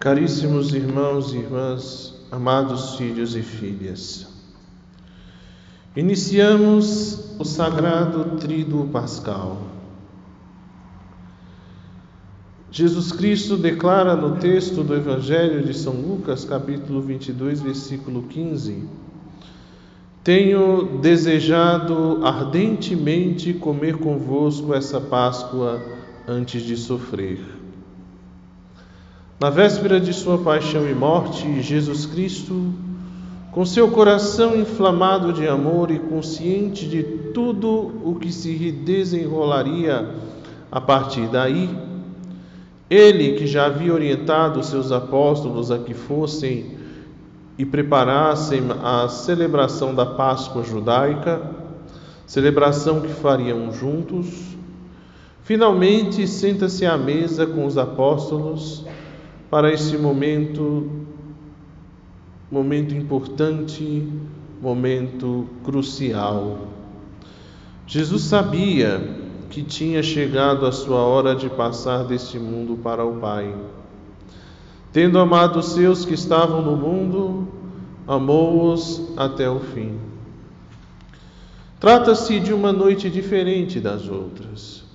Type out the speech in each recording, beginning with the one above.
Caríssimos irmãos e irmãs, amados filhos e filhas, iniciamos o sagrado Tríduo Pascal. Jesus Cristo declara no texto do Evangelho de São Lucas, capítulo 22, versículo 15: Tenho desejado ardentemente comer convosco essa Páscoa antes de sofrer. Na véspera de sua paixão e morte, Jesus Cristo, com seu coração inflamado de amor e consciente de tudo o que se desenrolaria a partir daí, ele que já havia orientado seus apóstolos a que fossem e preparassem a celebração da Páscoa judaica, celebração que fariam juntos, finalmente senta-se à mesa com os apóstolos para esse momento, momento importante, momento crucial. Jesus sabia que tinha chegado a sua hora de passar deste mundo para o Pai. Tendo amado os seus que estavam no mundo, amou-os até o fim. Trata-se de uma noite diferente das outras.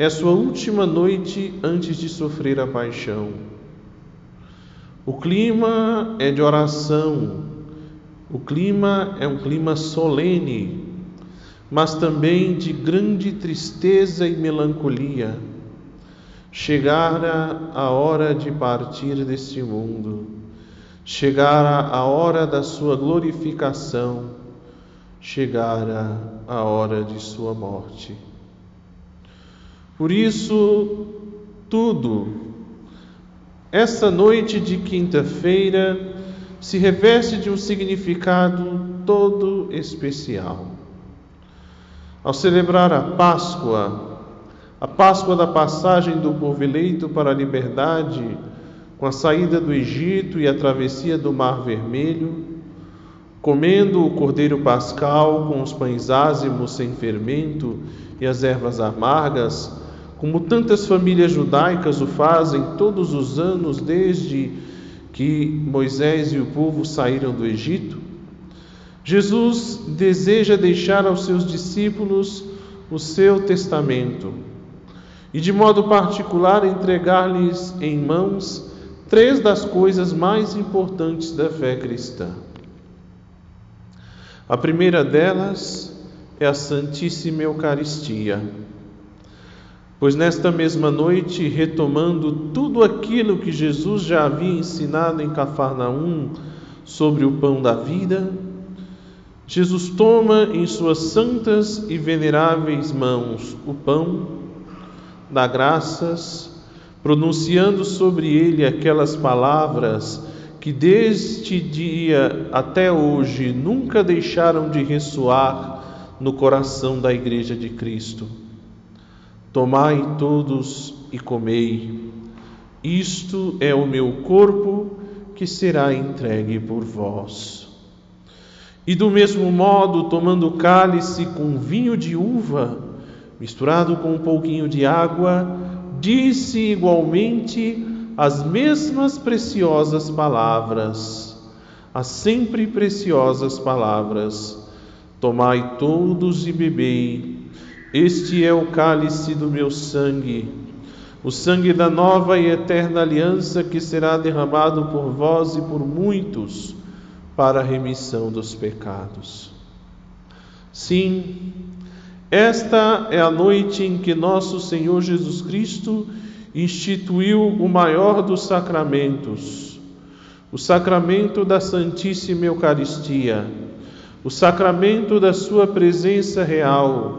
É sua última noite antes de sofrer a paixão. O clima é de oração, o clima é um clima solene, mas também de grande tristeza e melancolia. Chegara a hora de partir deste mundo, chegara a hora da sua glorificação, chegara a hora de sua morte. Por isso, tudo, essa noite de quinta-feira, se reveste de um significado todo especial. Ao celebrar a Páscoa, a Páscoa da passagem do povo eleito para a liberdade, com a saída do Egito e a travessia do Mar Vermelho, comendo o cordeiro pascal com os pães ázimos sem fermento e as ervas amargas, como tantas famílias judaicas o fazem todos os anos desde que Moisés e o povo saíram do Egito, Jesus deseja deixar aos seus discípulos o seu testamento e, de modo particular, entregar-lhes em mãos três das coisas mais importantes da fé cristã. A primeira delas é a Santíssima Eucaristia Pois nesta mesma noite, retomando tudo aquilo que Jesus já havia ensinado em Cafarnaum sobre o pão da vida, Jesus toma em suas santas e veneráveis mãos o pão, dá graças, pronunciando sobre ele aquelas palavras que desde dia até hoje nunca deixaram de ressoar no coração da Igreja de Cristo Tomai todos e comei. Isto é o meu corpo que será entregue por vós. E do mesmo modo, tomando cálice com vinho de uva, misturado com um pouquinho de água, disse igualmente as mesmas preciosas palavras, as sempre preciosas palavras: Tomai todos e bebei este é o cálice do meu sangue, o sangue da nova e eterna aliança que será derramado por vós e por muitos para a remissão dos pecados. Sim, esta é a noite em que nosso Senhor Jesus Cristo instituiu o maior dos sacramentos, o sacramento da Santíssima Eucaristia, o sacramento da Sua presença real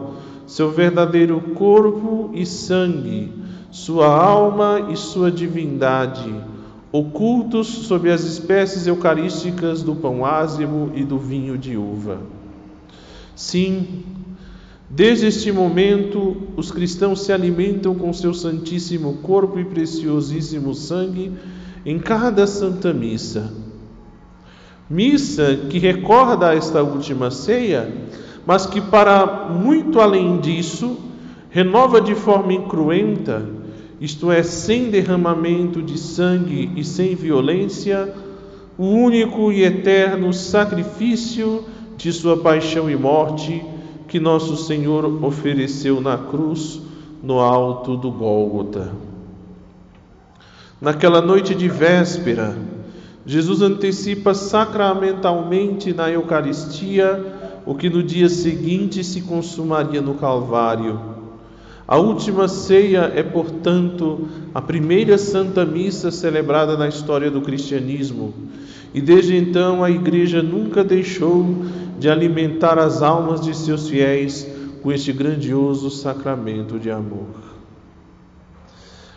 seu verdadeiro corpo e sangue, sua alma e sua divindade, ocultos sob as espécies eucarísticas do pão ázimo e do vinho de uva. Sim, desde este momento, os cristãos se alimentam com seu santíssimo corpo e preciosíssimo sangue em cada santa missa. Missa que recorda esta última ceia mas que, para muito além disso, renova de forma incruenta isto é, sem derramamento de sangue e sem violência, o único e eterno sacrifício de Sua paixão e morte que nosso Senhor ofereceu na cruz no alto do Gólgota. Naquela noite de véspera, Jesus antecipa sacramentalmente na Eucaristia o que no dia seguinte se consumaria no Calvário. A última ceia é, portanto, a primeira Santa Missa celebrada na história do cristianismo, e desde então a Igreja nunca deixou de alimentar as almas de seus fiéis com este grandioso sacramento de amor.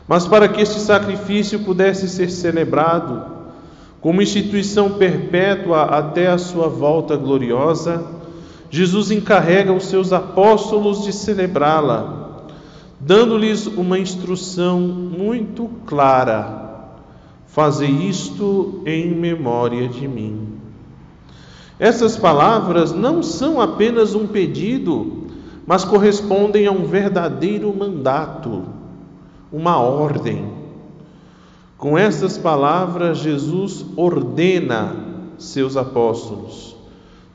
Mas para que este sacrifício pudesse ser celebrado como instituição perpétua até a sua volta gloriosa, Jesus encarrega os seus apóstolos de celebrá-la, dando-lhes uma instrução muito clara: Fazer isto em memória de mim. Essas palavras não são apenas um pedido, mas correspondem a um verdadeiro mandato, uma ordem. Com essas palavras, Jesus ordena seus apóstolos,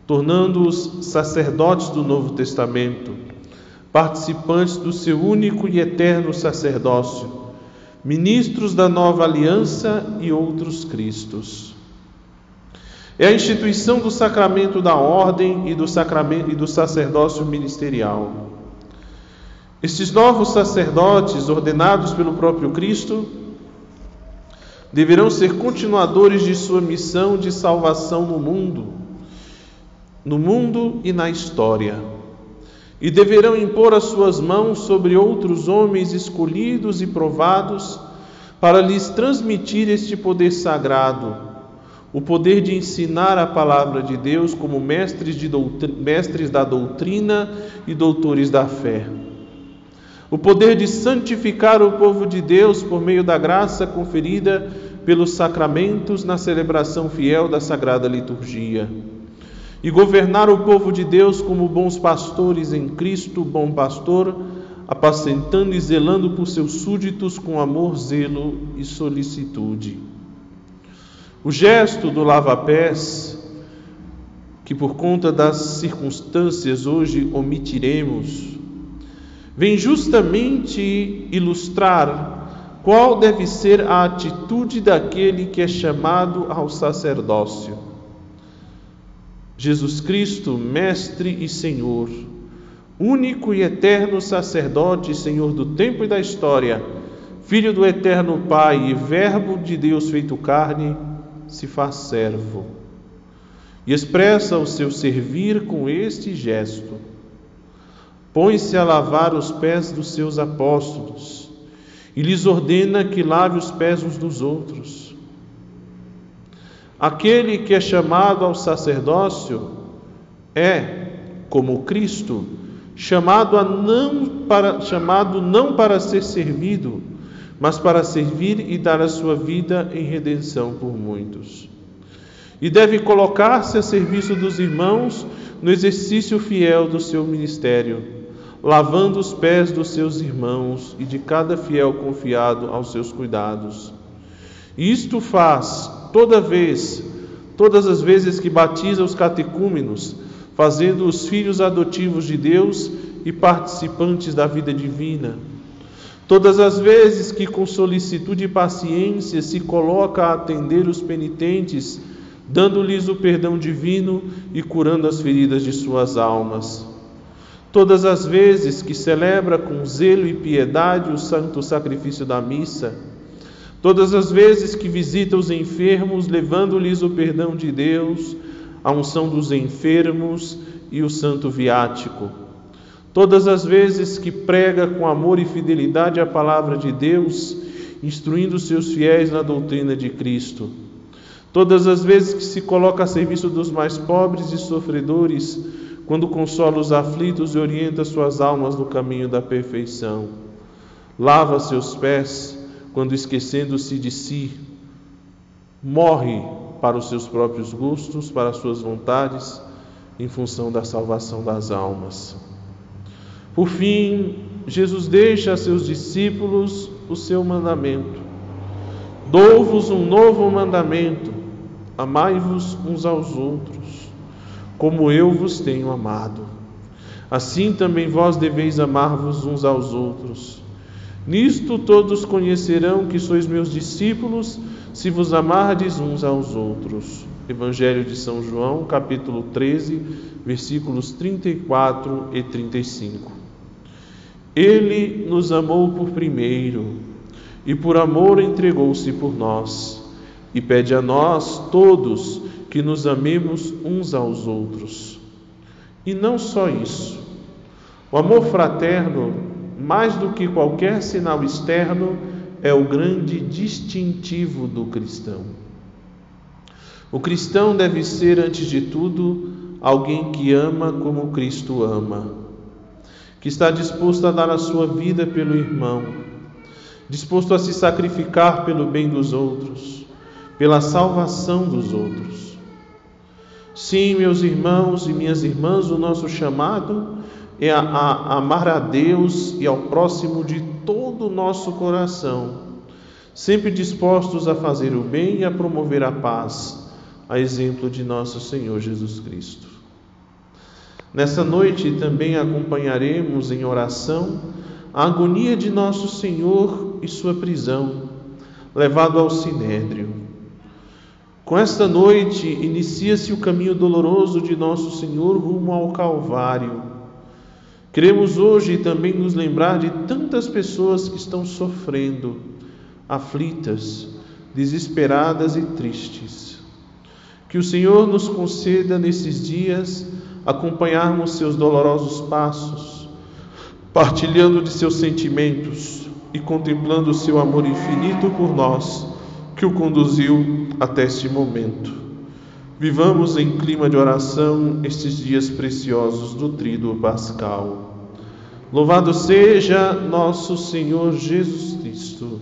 tornando-os sacerdotes do Novo Testamento, participantes do seu único e eterno sacerdócio, ministros da nova aliança e outros Cristos. É a instituição do sacramento da ordem e do sacramento e do sacerdócio ministerial. Estes novos sacerdotes, ordenados pelo próprio Cristo, deverão ser continuadores de sua missão de salvação no mundo, no mundo e na história, e deverão impor as suas mãos sobre outros homens escolhidos e provados para lhes transmitir este poder sagrado o poder de ensinar a palavra de Deus como mestres, de mestres da doutrina e doutores da fé. O poder de santificar o povo de Deus por meio da graça conferida pelos sacramentos na celebração fiel da sagrada liturgia. E governar o povo de Deus como bons pastores em Cristo, bom pastor, apacentando e zelando por seus súditos com amor, zelo e solicitude. O gesto do lava-pés, que por conta das circunstâncias hoje omitiremos, vem justamente ilustrar qual deve ser a atitude daquele que é chamado ao sacerdócio. Jesus Cristo, Mestre e Senhor, único e eterno sacerdote, Senhor do tempo e da história, Filho do eterno Pai e Verbo de Deus feito carne, se faz servo e expressa o seu servir com este gesto. Põe-se a lavar os pés dos seus apóstolos e lhes ordena que lave os pés uns dos outros. Aquele que é chamado ao sacerdócio é, como Cristo, chamado a não para chamado não para ser servido, mas para servir e dar a sua vida em redenção por muitos. E deve colocar-se a serviço dos irmãos no exercício fiel do seu ministério, lavando os pés dos seus irmãos e de cada fiel confiado aos seus cuidados. Isto faz toda vez, todas as vezes que batiza os catecúmenos, fazendo os filhos adotivos de Deus e participantes da vida divina Todas as vezes que com solicitude e paciência se coloca a atender os penitentes, dando-lhes o perdão divino e curando as feridas de suas almas. Todas as vezes que celebra com zelo e piedade o santo sacrifício da missa, todas as vezes que visita os enfermos, levando-lhes o perdão de Deus, a unção dos enfermos e o santo viático Todas as vezes que prega com amor e fidelidade a palavra de Deus, instruindo seus fiéis na doutrina de Cristo. Todas as vezes que se coloca a serviço dos mais pobres e sofredores, quando consola os aflitos e orienta suas almas no caminho da perfeição. Lava seus pés quando, esquecendo-se de si, morre para os seus próprios gostos, para as suas vontades, em função da salvação das almas. Por fim, Jesus deixa a seus discípulos o seu mandamento. Dou-vos um novo mandamento: amai-vos uns aos outros, como eu vos tenho amado. Assim também vós deveis amar-vos uns aos outros. Nisto todos conhecerão que sois meus discípulos, se vos amardes uns aos outros. Evangelho de São João, capítulo 13, versículos 34 e 35. Ele nos amou por primeiro e por amor entregou-se por nós e pede a nós todos que nos amemos uns aos outros. E não só isso. O amor fraterno, mais do que qualquer sinal externo, é o grande distintivo do cristão. O cristão deve ser, antes de tudo, alguém que ama como Cristo ama, que está disposto a dar a sua vida pelo irmão, disposto a se sacrificar pelo bem dos outros, pela salvação dos outros. Sim, meus irmãos e minhas irmãs, o nosso chamado é a, a, amar a Deus e ao próximo de todo o nosso coração, sempre dispostos a fazer o bem e a promover a paz, a exemplo de nosso Senhor Jesus Cristo. Nessa noite também acompanharemos em oração a agonia de nosso Senhor e sua prisão, levado ao sinédrio. Com esta noite inicia-se o caminho doloroso de nosso Senhor rumo ao Calvário. Queremos hoje também nos lembrar de tantas pessoas que estão sofrendo, aflitas, desesperadas e tristes. Que o Senhor nos conceda nesses dias acompanharmos seus dolorosos passos, partilhando de seus sentimentos e contemplando o seu amor infinito por nós, que o conduziu até este momento. Vivamos em clima de oração estes dias preciosos do Tríduo Pascal. Louvado seja nosso Senhor Jesus Cristo